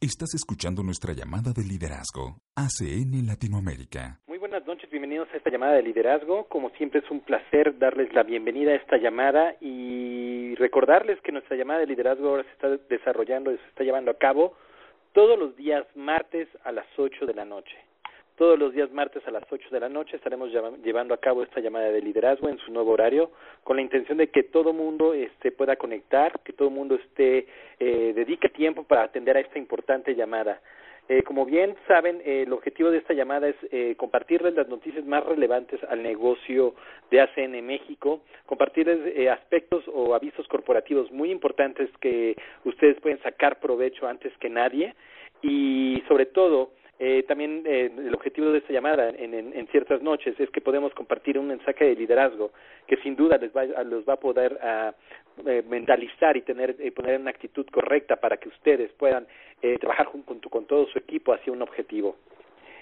Estás escuchando nuestra llamada de liderazgo, ACN Latinoamérica. Muy buenas noches, bienvenidos a esta llamada de liderazgo. Como siempre es un placer darles la bienvenida a esta llamada y recordarles que nuestra llamada de liderazgo ahora se está desarrollando y se está llevando a cabo todos los días martes a las 8 de la noche. Todos los días martes a las 8 de la noche estaremos llevando a cabo esta llamada de liderazgo en su nuevo horario con la intención de que todo mundo este, pueda conectar, que todo mundo esté, eh, dedique tiempo para atender a esta importante llamada. Eh, como bien saben, eh, el objetivo de esta llamada es eh, compartirles las noticias más relevantes al negocio de ACN México, compartirles eh, aspectos o avisos corporativos muy importantes que ustedes pueden sacar provecho antes que nadie y sobre todo eh, también eh, el objetivo de esta llamada en, en, ciertas noches es que podemos compartir un mensaje de liderazgo que sin duda les va, los va a poder a, eh, mentalizar y tener poner una actitud correcta para que ustedes puedan eh, trabajar junto con todo su equipo hacia un objetivo.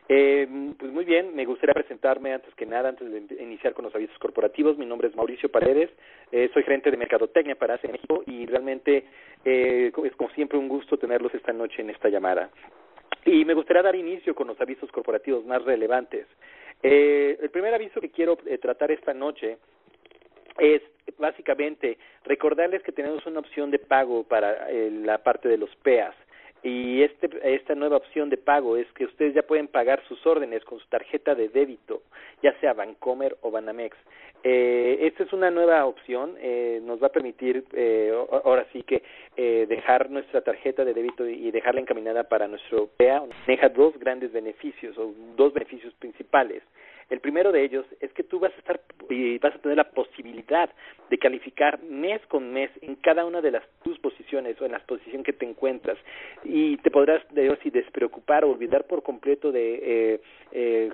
Eh, pues muy bien, me gustaría presentarme antes que nada, antes de iniciar con los avisos corporativos. Mi nombre es Mauricio Paredes, eh, soy gerente de Mercadotecnia para ACE México y realmente eh, es como siempre un gusto tenerlos esta noche en esta llamada. Y me gustaría dar inicio con los avisos corporativos más relevantes. Eh, el primer aviso que quiero eh, tratar esta noche es básicamente recordarles que tenemos una opción de pago para eh, la parte de los PEAS. Y este, esta nueva opción de pago es que ustedes ya pueden pagar sus órdenes con su tarjeta de débito, ya sea Bancomer o Banamex. Eh, esta es una nueva opción, eh, nos va a permitir eh, ahora sí que eh, dejar nuestra tarjeta de débito y dejarla encaminada para nuestro PEA. Deja dos grandes beneficios o dos beneficios principales. El primero de ellos es que tú vas a estar y vas a tener la posibilidad de calificar mes con mes en cada una de las tus posiciones o en la posición que te encuentras y te podrás de despreocupar o olvidar por completo de eh, eh,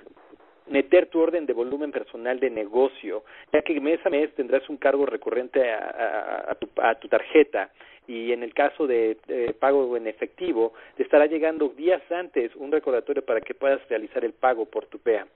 meter tu orden de volumen personal de negocio, ya que mes a mes tendrás un cargo recurrente a, a, a, tu, a tu tarjeta y en el caso de eh, pago en efectivo, te estará llegando días antes un recordatorio para que puedas realizar el pago por tu PEA.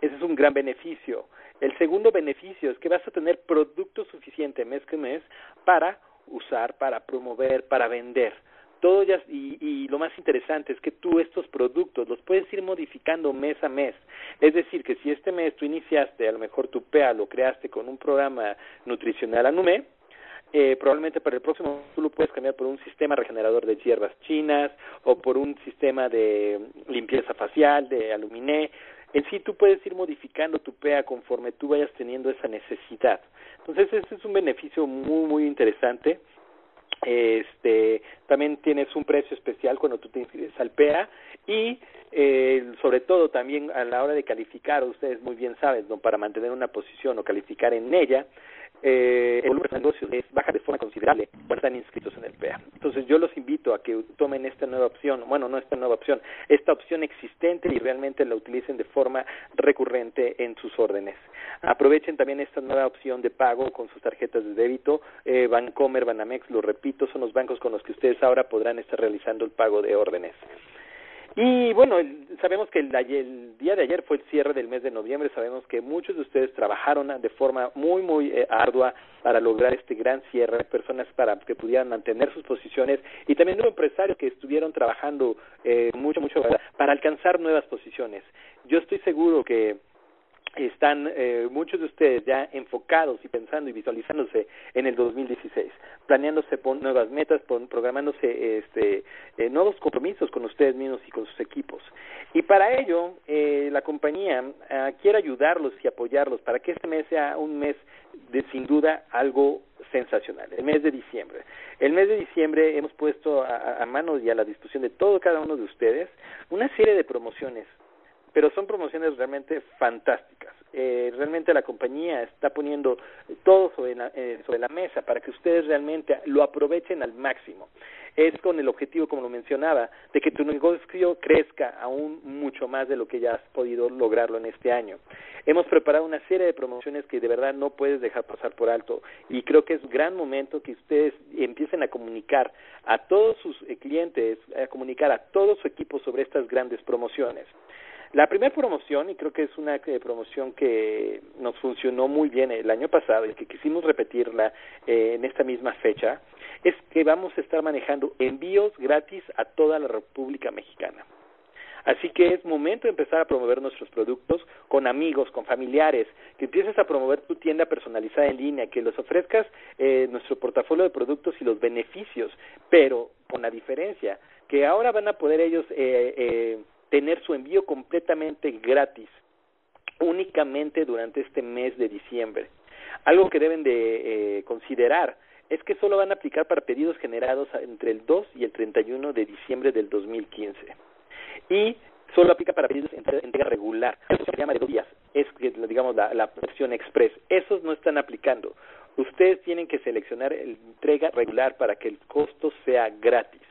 Ese es un gran beneficio. El segundo beneficio es que vas a tener producto suficiente mes que mes para usar, para promover, para vender. Todo ya, y, y lo más interesante es que tú estos productos los puedes ir modificando mes a mes. Es decir, que si este mes tú iniciaste, a lo mejor tu PEA lo creaste con un programa nutricional Anume, eh, probablemente para el próximo tú lo puedes cambiar por un sistema regenerador de hierbas chinas o por un sistema de limpieza facial de aluminé en sí tú puedes ir modificando tu PEA conforme tú vayas teniendo esa necesidad. Entonces, ese es un beneficio muy, muy interesante. Este, también tienes un precio especial cuando tú te inscribes al PEA y eh, sobre todo también a la hora de calificar, ustedes muy bien saben, ¿no? para mantener una posición o calificar en ella, eh, el volumen de negocios es baja de forma considerable cuando están inscritos en el PEA. Entonces yo los invito a que tomen esta nueva opción, bueno, no esta nueva opción, esta opción existente y realmente la utilicen de forma recurrente en sus órdenes. Aprovechen también esta nueva opción de pago con sus tarjetas de débito. Eh, Bancomer, Banamex, lo repito, son los bancos con los que ustedes ahora podrán estar realizando el pago de órdenes. Y bueno, el, sabemos que el, el, día de ayer fue el cierre del mes de noviembre, sabemos que muchos de ustedes trabajaron de forma muy, muy eh, ardua para lograr este gran cierre, personas para que pudieran mantener sus posiciones y también hubo empresarios que estuvieron trabajando eh, mucho, mucho para alcanzar nuevas posiciones. Yo estoy seguro que están eh, muchos de ustedes ya enfocados y pensando y visualizándose en el 2016, planeándose por nuevas metas, por, programándose este, eh, nuevos compromisos con ustedes mismos y con sus equipos. Y para ello, eh, la compañía eh, quiere ayudarlos y apoyarlos para que este mes sea un mes de sin duda algo sensacional, el mes de diciembre. El mes de diciembre hemos puesto a, a mano y a la disposición de todo cada uno de ustedes una serie de promociones pero son promociones realmente fantásticas. Eh, realmente la compañía está poniendo todo sobre la, eh, sobre la mesa para que ustedes realmente lo aprovechen al máximo. es con el objetivo, como lo mencionaba, de que tu negocio crezca aún mucho más de lo que ya has podido lograrlo en este año. Hemos preparado una serie de promociones que de verdad no puedes dejar pasar por alto y creo que es gran momento que ustedes empiecen a comunicar a todos sus eh, clientes, a comunicar a todo su equipo sobre estas grandes promociones. La primera promoción, y creo que es una eh, promoción que nos funcionó muy bien el año pasado y que quisimos repetirla eh, en esta misma fecha, es que vamos a estar manejando envíos gratis a toda la República Mexicana. Así que es momento de empezar a promover nuestros productos con amigos, con familiares, que empieces a promover tu tienda personalizada en línea, que les ofrezcas eh, nuestro portafolio de productos y los beneficios, pero con la diferencia que ahora van a poder ellos eh, eh, tener su envío completamente gratis, únicamente durante este mes de diciembre. Algo que deben de eh, considerar es que solo van a aplicar para pedidos generados entre el 2 y el 31 de diciembre del 2015. Y solo aplica para pedidos en entrega regular. Eso se llama de dos días. Es, digamos, la, la versión express. Esos no están aplicando. Ustedes tienen que seleccionar la entrega regular para que el costo sea gratis.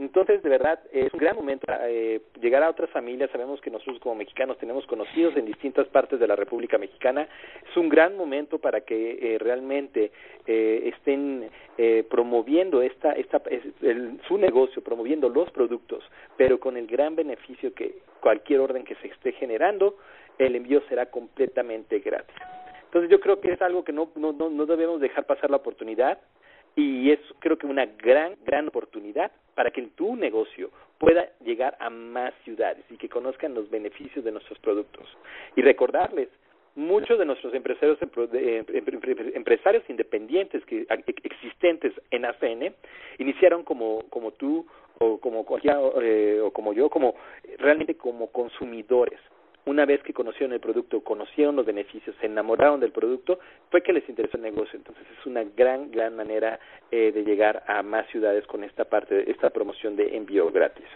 Entonces, de verdad, es un gran momento eh, llegar a otras familias. Sabemos que nosotros como mexicanos tenemos conocidos en distintas partes de la República Mexicana. Es un gran momento para que eh, realmente eh, estén eh, promoviendo esta, esta, el, su negocio, promoviendo los productos, pero con el gran beneficio que cualquier orden que se esté generando, el envío será completamente gratis. Entonces, yo creo que es algo que no, no, no debemos dejar pasar la oportunidad y es creo que una gran, gran oportunidad para que tu negocio pueda llegar a más ciudades y que conozcan los beneficios de nuestros productos. Y recordarles, muchos de nuestros empresarios empresarios independientes que existentes en ACN iniciaron como como tú o como eh, o como yo como realmente como consumidores una vez que conocieron el producto, conocieron los beneficios, se enamoraron del producto, fue que les interesó el negocio. Entonces es una gran, gran manera eh, de llegar a más ciudades con esta parte, esta promoción de envío gratis.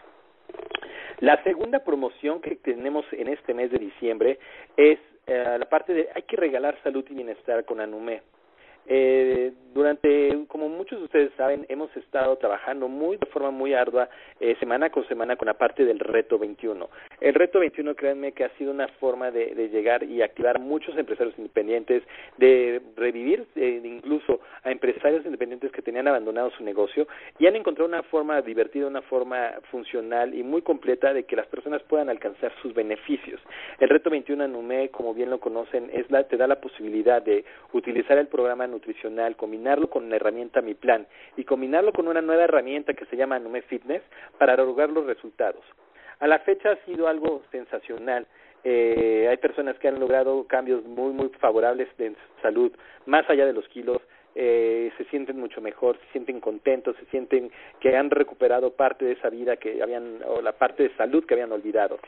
La segunda promoción que tenemos en este mes de diciembre es eh, la parte de hay que regalar salud y bienestar con Anumé. Eh, durante, como muchos de ustedes saben, hemos estado trabajando muy de forma muy ardua eh, semana con semana con la parte del reto 21. El reto 21, créanme que ha sido una forma de, de llegar y activar muchos empresarios independientes, de revivir eh, incluso a empresarios independientes que tenían abandonado su negocio y han encontrado una forma divertida, una forma funcional y muy completa de que las personas puedan alcanzar sus beneficios. El reto 21 Anume, como bien lo conocen, es la, te da la posibilidad de utilizar el programa nutricional, combinarlo con la herramienta Mi Plan y combinarlo con una nueva herramienta que se llama Nume Fitness para lograr los resultados. A la fecha ha sido algo sensacional. Eh, hay personas que han logrado cambios muy, muy favorables su salud, más allá de los kilos, eh, se sienten mucho mejor, se sienten contentos, se sienten que han recuperado parte de esa vida que habían, o la parte de salud que habían olvidado.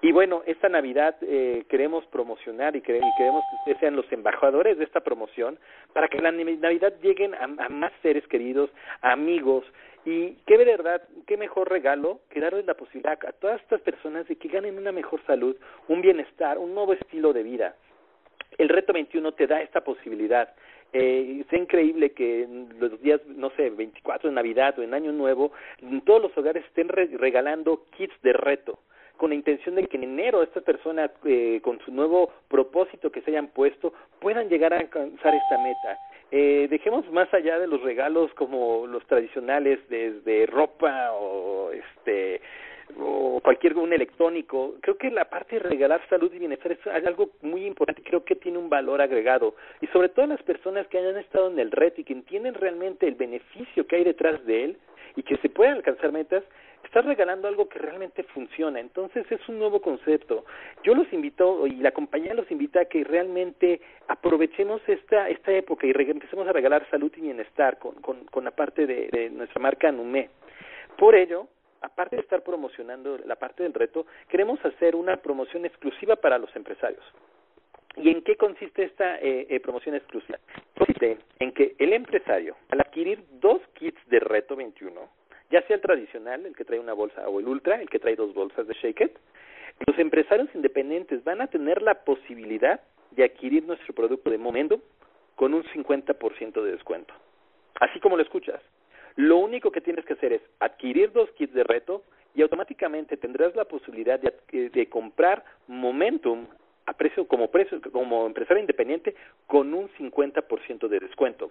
Y bueno, esta Navidad eh, queremos promocionar y, queremos que ustedes sean los embajadores de esta promoción para que la Navidad lleguen a, más seres queridos, amigos. Y qué verdad, qué mejor regalo que darles la posibilidad a todas estas personas de que ganen una mejor salud, un bienestar, un nuevo estilo de vida. El reto 21 te da esta posibilidad. Eh, es increíble que los días, no sé, 24 de Navidad o en Año Nuevo, en todos los hogares estén regalando kits de reto con la intención de que en enero estas personas, eh, con su nuevo propósito que se hayan puesto, puedan llegar a alcanzar esta meta. Eh, dejemos más allá de los regalos como los tradicionales, desde ropa o este o cualquier un electrónico, creo que la parte de regalar salud y bienestar es algo muy importante, creo que tiene un valor agregado y sobre todo las personas que hayan estado en el reto y que entienden realmente el beneficio que hay detrás de él y que se puedan alcanzar metas, estás regalando algo que realmente funciona. Entonces es un nuevo concepto. Yo los invito y la compañía los invita a que realmente aprovechemos esta esta época y empecemos a regalar salud y bienestar con, con, con la parte de, nuestra marca Numé. Por ello, aparte de estar promocionando la parte del reto, queremos hacer una promoción exclusiva para los empresarios. ¿Y en qué consiste esta eh, eh, promoción exclusiva? Consiste en que el empresario, al adquirir dos kits de reto 21, ya sea el tradicional, el que trae una bolsa, o el ultra, el que trae dos bolsas de Shake It, los empresarios independientes van a tener la posibilidad de adquirir nuestro producto de momento con un 50% de descuento. Así como lo escuchas. Lo único que tienes que hacer es adquirir dos kits de reto y automáticamente tendrás la posibilidad de, de comprar Momentum a precio como precio como empresario independiente con un 50% de descuento.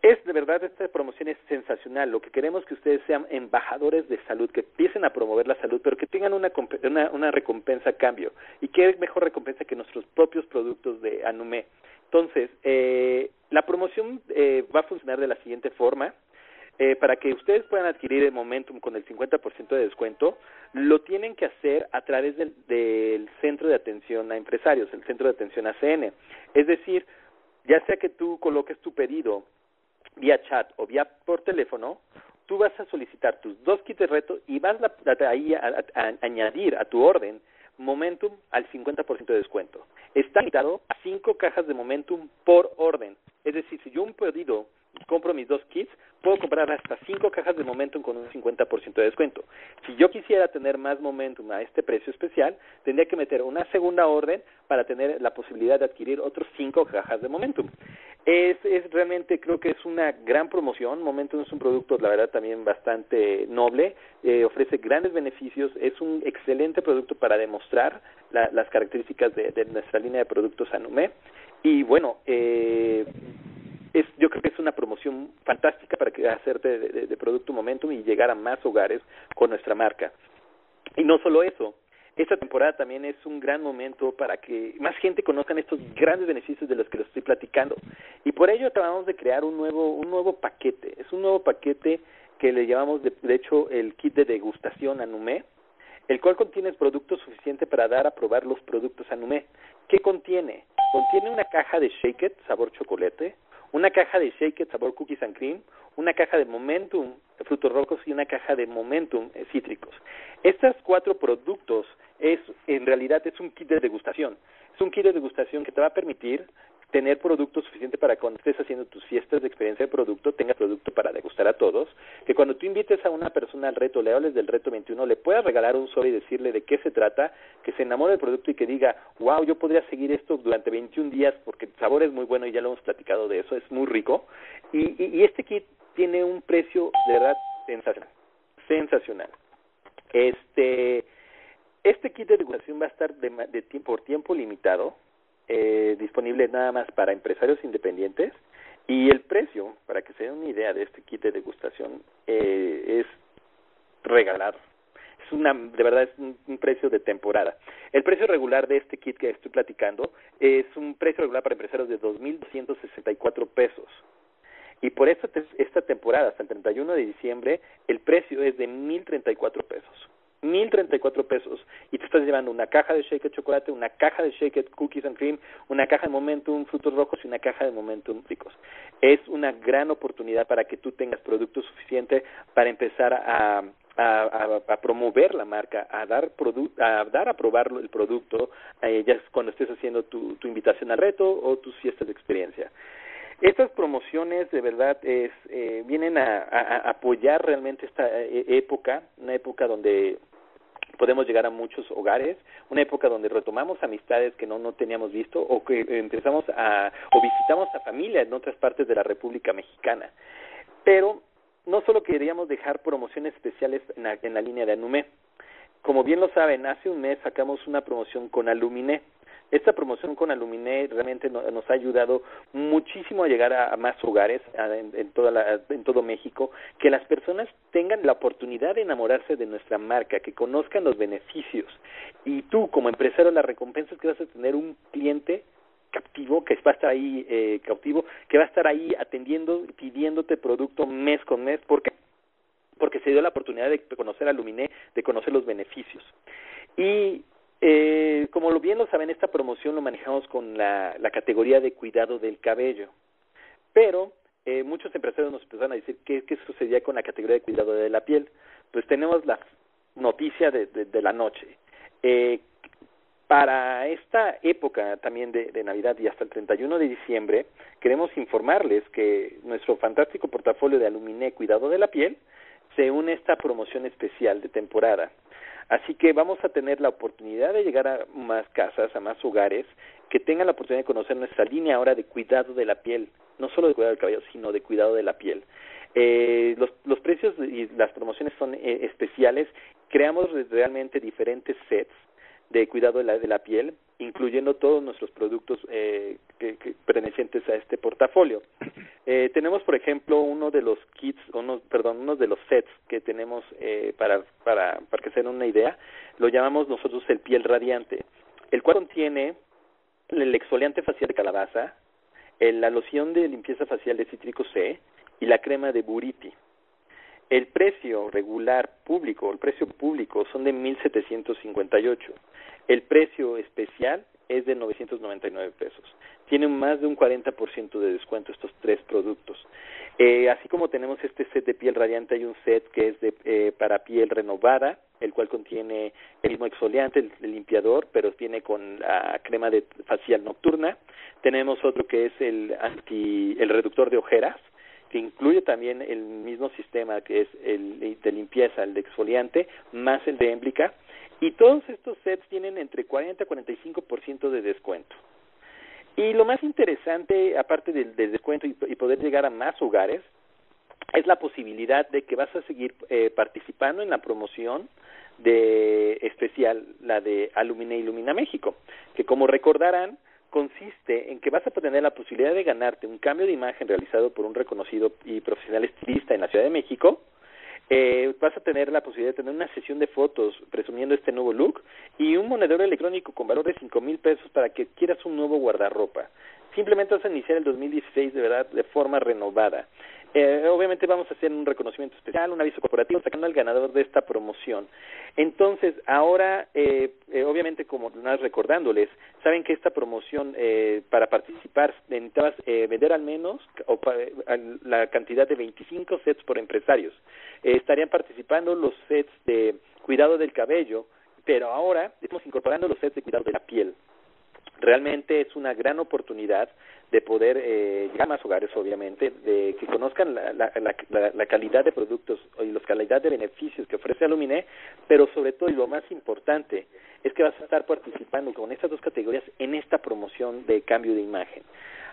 Es de verdad esta promoción es sensacional. Lo que queremos que ustedes sean embajadores de salud, que empiecen a promover la salud, pero que tengan una, una, una recompensa a cambio. ¿Y qué mejor recompensa que nuestros propios productos de Anume? Entonces, eh, la promoción eh, va a funcionar de la siguiente forma. Eh, para que ustedes puedan adquirir el Momentum con el 50% de descuento, lo tienen que hacer a través del, del Centro de Atención a Empresarios, el Centro de Atención ACN. Es decir, ya sea que tú coloques tu pedido vía chat o vía por teléfono, tú vas a solicitar tus dos kits de reto y vas a, a, añadir a tu orden Momentum al 50% de descuento. Está limitado a cinco cajas de Momentum por orden. Es decir, si yo un pedido compro mis dos kits, puedo comprar hasta cinco cajas de Momentum con un 50% de descuento. Si yo quisiera tener más Momentum a este precio especial, tendría que meter una segunda orden para tener la posibilidad de adquirir otros cinco cajas de Momentum. Es, es realmente, creo que es una gran promoción. Momentum es un producto, la verdad, también bastante noble, eh, ofrece grandes beneficios, es un excelente producto para demostrar la, las características de, de nuestra línea de productos Anume. Y bueno, eh, es, yo creo que es una promoción fantástica para que hacerte de, de, de, producto Momentum y llegar a más hogares con nuestra marca. Y no solo eso, esta temporada también es un gran momento para que más gente conozcan estos grandes beneficios de los que les estoy platicando. Y por ello acabamos de crear un nuevo, un nuevo paquete. Es un nuevo paquete que le llamamos, de, de hecho, el kit de degustación Anumé, el cual contiene el producto suficiente para dar a probar los productos Anumé. ¿Qué contiene? Contiene una caja de Shake It sabor chocolate, una caja de Shake It sabor cookies and cream, una caja de Momentum frutos rojos y una caja de Momentum eh, cítricos. Estos cuatro productos es en realidad es un kit de degustación. Es un kit de degustación que te va a permitir tener producto suficiente para cuando estés haciendo tus fiestas de experiencia de producto, tenga producto para degustar a todos, que cuando tú invites a una persona al reto, le hables del reto 21, le puedas regalar un sobre y decirle de qué se trata, que se enamore del producto y que diga, wow, yo podría seguir esto durante 21 días porque el sabor es muy bueno y ya lo hemos platicado de eso, es muy rico. Y, y, este kit tiene un precio de verdad sensacional, sensacional. Este, este kit de degustación va a estar de, de, de por tiempo limitado, eh, disponible nada más para empresarios independientes y el precio, para que se den una idea de este kit de degustación, eh, es regalar. Es una, de verdad es un, un, precio de temporada. El precio regular de este kit que estoy platicando es un precio regular para empresarios de 2.264 pesos. Y por esta, esta temporada, hasta el 31 de diciembre, el precio es de 1.034 pesos. 1034 pesos y te estás llevando una caja de shake chocolate, una caja de shake cookies and cream, una caja de Momentum frutos rojos y una caja de Momentum ricos. Es una gran oportunidad para que tú tengas producto suficiente para empezar a, a, a, a promover la marca, a dar a dar a probar el producto, eh, ya cuando estés haciendo tu, tu invitación al reto o tus fiestas de experiencia. Estas promociones de verdad es, eh, vienen a, a, apoyar realmente esta eh, época, una época donde podemos llegar a muchos hogares, una época donde retomamos amistades que no, no teníamos visto o que empezamos a o visitamos a familia en otras partes de la República Mexicana. Pero no solo queríamos dejar promociones especiales en la, en la línea de Anume. Como bien lo saben, hace un mes sacamos una promoción con Aluminé esta promoción con Aluminé realmente no, nos ha ayudado muchísimo a llegar a, más hogares en, toda la, en todo México, que las personas tengan la oportunidad de enamorarse de nuestra marca, que conozcan los beneficios. Y tú, como empresario, la recompensa es que vas a tener un cliente captivo, que va a estar ahí eh, cautivo, que va a estar ahí atendiendo, pidiéndote producto mes con mes. ¿Por qué? Porque se dio la oportunidad de conocer a de conocer los beneficios. Y eh, como lo bien lo saben, esta promoción lo manejamos con la, categoría de cuidado del cabello. Pero eh, muchos empresarios nos empezaron a decir qué, sucedía con la categoría de cuidado de la piel. Pues tenemos la noticia de, de, la noche. Eh, para esta época también de, Navidad y hasta el 31 de diciembre, queremos informarles que nuestro fantástico portafolio de Aluminé Cuidado de la Piel se une esta promoción especial de temporada. Así que vamos a tener la oportunidad de llegar a más casas, a más hogares, que tengan la oportunidad de conocer nuestra línea ahora de cuidado de la piel, no solo de cuidado del cabello, sino de cuidado de la piel. Eh, los, los precios y las promociones son eh, especiales. Creamos realmente diferentes sets de cuidado de la, de la piel, incluyendo todos nuestros productos eh, que, pertenecientes a este portafolio. Eh, tenemos, por ejemplo, uno de los kits, uno, perdón, uno de los sets que tenemos eh, para, para, para que se den una idea, lo llamamos nosotros el piel radiante, el cual contiene el exfoliante facial de calabaza, la loción de limpieza facial de cítrico C y la crema de buriti. El precio regular público, el precio público son de 1.758. El precio especial es de 999 pesos. Tienen más de un 40% de descuento estos tres productos. Eh, así como tenemos este set de piel radiante, hay un set que es de, eh, para piel renovada, el cual contiene el mismo exfoliante, el, el, limpiador, pero viene con la crema de facial nocturna. Tenemos otro que es el anti, el reductor de ojeras, que incluye también el mismo sistema que es el de limpieza, el de exfoliante, más el de émblica, y todos estos sets tienen entre 40 y 45% de descuento. Y lo más interesante, aparte del, del descuento y, poder llegar a más hogares, es la posibilidad de que vas a seguir eh, participando en la promoción de especial, la de Alumina Ilumina México, que como recordarán, consiste en que vas a tener la posibilidad de ganarte un cambio de imagen realizado por un reconocido y profesional estilista en la Ciudad de México, eh, vas a tener la posibilidad de tener una sesión de fotos presumiendo este nuevo look y un monedero electrónico con valor de cinco mil pesos para que quieras un nuevo guardarropa. Simplemente vas a iniciar el 2016 de verdad de forma renovada. Eh, obviamente vamos a hacer un reconocimiento especial, un aviso corporativo sacando al ganador de esta promoción. Entonces, ahora, eh, eh, obviamente, como más recordándoles, saben que esta promoción eh, para participar necesitabas eh, vender al menos o pa, la cantidad de 25 sets por empresarios. Estarían participando los sets de cuidado del cabello, pero ahora estamos incorporando los sets de cuidado de la piel. Realmente es una gran oportunidad de poder eh, llegar a más hogares, obviamente, de que conozcan la, la, la, la calidad de productos y la calidad de beneficios que ofrece Aluminé, pero sobre todo y lo más importante es que vas a estar participando con estas dos categorías en esta promoción de cambio de imagen.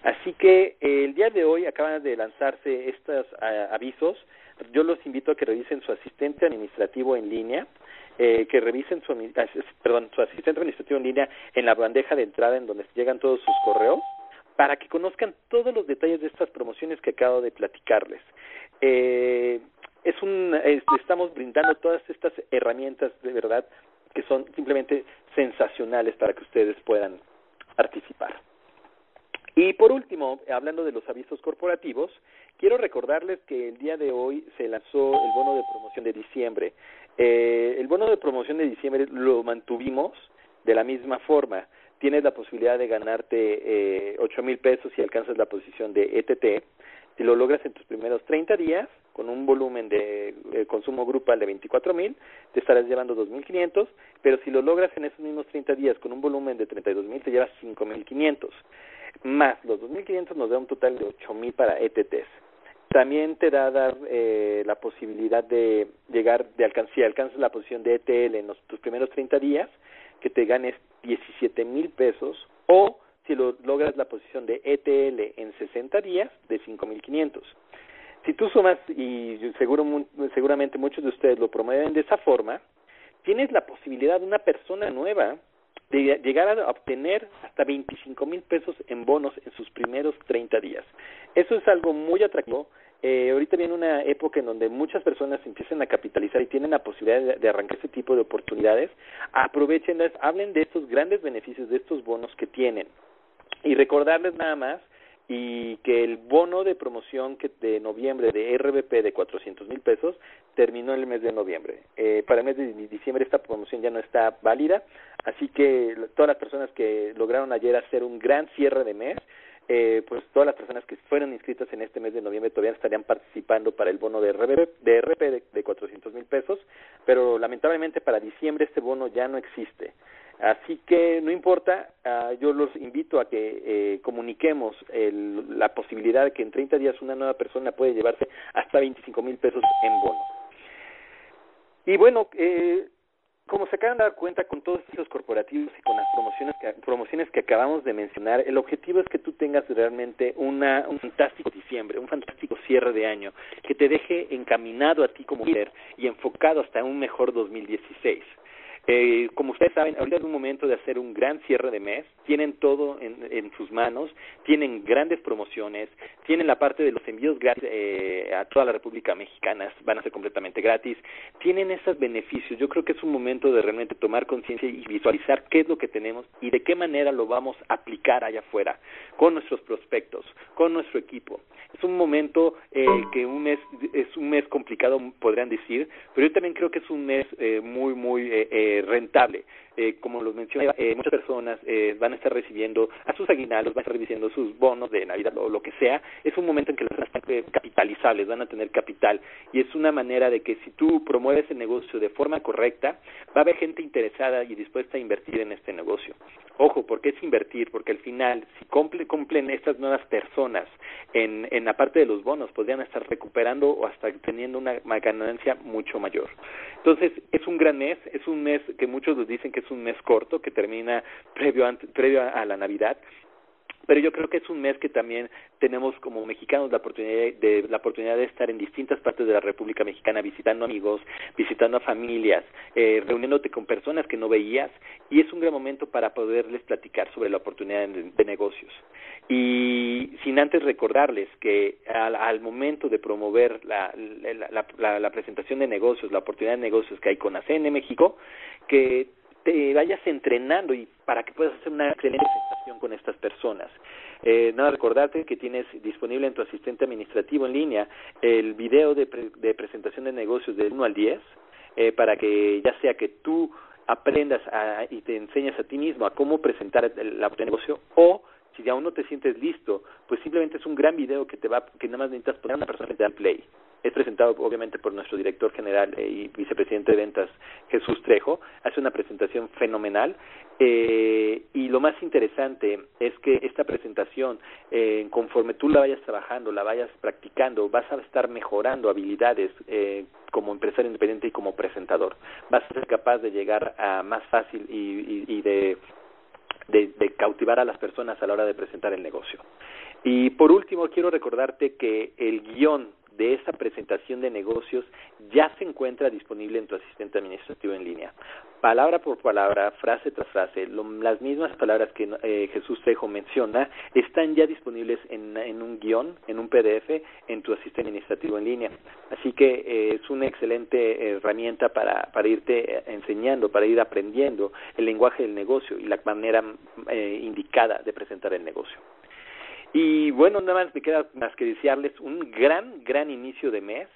Así que eh, el día de hoy acaban de lanzarse estos uh, avisos. Yo los invito a que revisen su asistente administrativo en línea eh, que revisen su, perdón, su asistente administrativo en línea en la bandeja de entrada en donde llegan todos sus correos para que conozcan todos los detalles de estas promociones que acabo de platicarles. Eh, es un, es, estamos brindando todas estas herramientas de verdad que son simplemente sensacionales para que ustedes puedan participar. Y por último, hablando de los avisos corporativos, quiero recordarles que el día de hoy se lanzó el bono de promoción de diciembre. Eh, el bono de promoción de diciembre lo mantuvimos de la misma forma. Tienes la posibilidad de ganarte ocho eh, mil pesos si alcanzas la posición de ETT. Si lo logras en tus primeros 30 días, con un volumen de eh, consumo grupal de 24 mil, te estarás llevando 2.500, pero si lo logras en esos mismos 30 días con un volumen de 32 mil, te llevas 5.500. Más los 2.500 nos da un total de 8.000 para ETTs. También te da dar eh, la posibilidad de llegar, de alcanzar, si alcanzas la posición de ETL en los, tus primeros 30 días, que te ganes 17 mil pesos o si lo logras la posición de ETL en 60 días de 5.500. Si tú sumas, y seguro, seguramente muchos de ustedes lo promueven de esa forma, tienes la posibilidad de una persona nueva de llegar a obtener hasta 25 mil pesos en bonos en sus primeros 30 días. Eso es algo muy atractivo. Eh, ahorita viene una época en donde muchas personas empiezan a capitalizar y tienen la posibilidad de, arrancar ese tipo de oportunidades. Aprovechenlas, hablen de estos grandes beneficios, de estos bonos que tienen. Y recordarles nada más y que el bono de promoción que de noviembre de RBP de 400 mil pesos terminó en el mes de noviembre. Eh, para el mes de diciembre esta promoción ya no está válida, así que todas las personas que lograron ayer hacer un gran cierre de mes, eh, pues todas las personas que fueron inscritas en este mes de noviembre todavía estarían participando para el bono de RBP de, RP de, de 400 mil pesos, pero lamentablemente para diciembre este bono ya no existe. Así que no importa, uh, yo los invito a que eh, comuniquemos el, la posibilidad de que en 30 días una nueva persona puede llevarse hasta 25 mil pesos en bono. Y bueno, eh, como se acaban de dar cuenta con todos estos corporativos y con las promociones que, promociones que acabamos de mencionar, el objetivo es que tú tengas realmente una, un fantástico diciembre, un fantástico cierre de año, que te deje encaminado a ti como líder y enfocado hasta un mejor 2016. Eh, como ustedes saben, ahorita es un momento de hacer un gran cierre de mes, tienen todo en, en sus manos, tienen grandes promociones, tienen la parte de los envíos gratis eh, a toda la República Mexicana, van a ser completamente gratis, tienen esos beneficios. Yo creo que es un momento de realmente tomar conciencia y visualizar qué es lo que tenemos y de qué manera lo vamos a aplicar allá afuera, con nuestros prospectos, con nuestro equipo. Es un momento eh, que un mes es un mes complicado, podrían decir, pero yo también creo que es un mes eh, muy, muy eh, rentable. Eh, como los mencioné, eh, muchas personas eh, van a estar recibiendo a sus aguinaldos, van a estar recibiendo sus bonos de Navidad o lo que sea. Es un momento en que las personas están eh, capitalizables, van a tener capital. Y es una manera de que si tú promueves el negocio de forma correcta, va a haber gente interesada y dispuesta a invertir en este negocio. Ojo, ¿por qué es invertir? Porque al final, si cumple, cumplen estas nuevas personas en, en la parte de los bonos, podrían estar recuperando o hasta teniendo una ganancia mucho mayor. Entonces, es un gran mes, es un mes que muchos nos dicen que es un mes corto que termina previo, previo a la Navidad pero yo creo que es un mes que también tenemos como mexicanos la oportunidad de la oportunidad de estar en distintas partes de la República Mexicana visitando amigos, visitando a familias, eh, reuniéndote con personas que no veías y es un gran momento para poderles platicar sobre la oportunidad de, negocios. Y sin antes recordarles que al, al momento de promover la, la, la, presentación de negocios, la oportunidad de negocios que hay con ACN México, que te vayas entrenando y para que puedas hacer una excelente presentación con estas personas. Eh, nada, recordarte que tienes disponible en tu asistente administrativo en línea el video de, pre de presentación de negocios del 1 al 10 eh, para que ya sea que tú aprendas a, y te enseñas a ti mismo a cómo presentar el, el negocio o si aún no te sientes listo, pues simplemente es un gran video que te va, que nada más necesitas poner a una persona que te da play es presentado obviamente por nuestro director general eh, y vicepresidente de ventas Jesús Trejo, hace una presentación fenomenal eh, y lo más interesante es que esta presentación, eh, conforme tú la vayas trabajando, la vayas practicando, vas a estar mejorando habilidades eh, como empresario independiente y como presentador. Vas a ser capaz de llegar a más fácil y, y, y de, de, de cautivar a las personas a la hora de presentar el negocio. Y por último, quiero recordarte que el guion de esta presentación de negocios ya se encuentra disponible en tu asistente administrativo en línea. Palabra por palabra, frase tras frase, lo, las mismas palabras que eh, Jesús Trejo menciona están ya disponibles en, un guion, en un PDF, en tu asistente administrativo en línea. Así que eh, es una excelente herramienta para, para irte enseñando, para ir aprendiendo el lenguaje del negocio y la manera eh, indicada de presentar el negocio. Y bueno, nada más me queda más que desearles un gran, gran inicio de mes.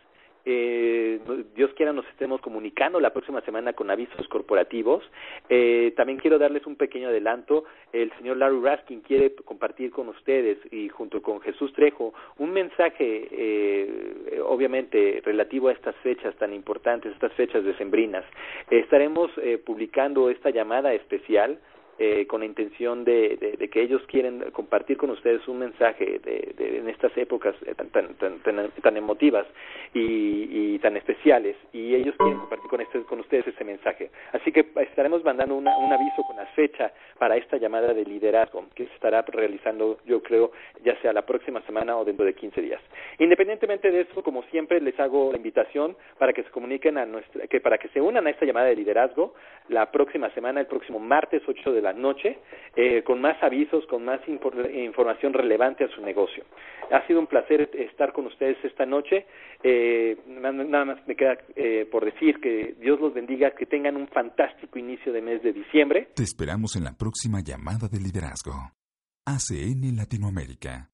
Eh, Dios quiera nos estemos comunicando la próxima semana con avisos corporativos. Eh, también quiero darles un pequeño adelanto. El señor Larry Raskin quiere compartir con ustedes y junto con Jesús Trejo un mensaje, eh, obviamente, relativo a estas fechas tan importantes, estas fechas decembrinas. Estaremos eh, publicando esta llamada especial eh, con la intención de, de, que ellos quieren compartir con ustedes un mensaje de, de en estas épocas tan, tan, tan, tan, tan emotivas y, y, tan especiales y ellos quieren compartir con, este, con ustedes ese mensaje. Así que estaremos mandando una, un aviso con la fecha para esta llamada de liderazgo que se estará realizando, yo creo, ya sea la próxima semana o dentro de 15 días. Independientemente de eso, como siempre, les hago la invitación para que se comuniquen a nuestra, que para que se unan a esta llamada de liderazgo la próxima semana, el próximo martes 8 de la noche, eh, con más avisos, con más información relevante a su negocio. Ha sido un placer estar con ustedes esta noche. Eh, nada más me queda eh, por decir que Dios los bendiga, que tengan un fantástico inicio de mes de diciembre. Te esperamos en la próxima llamada de liderazgo. ACN Latinoamérica.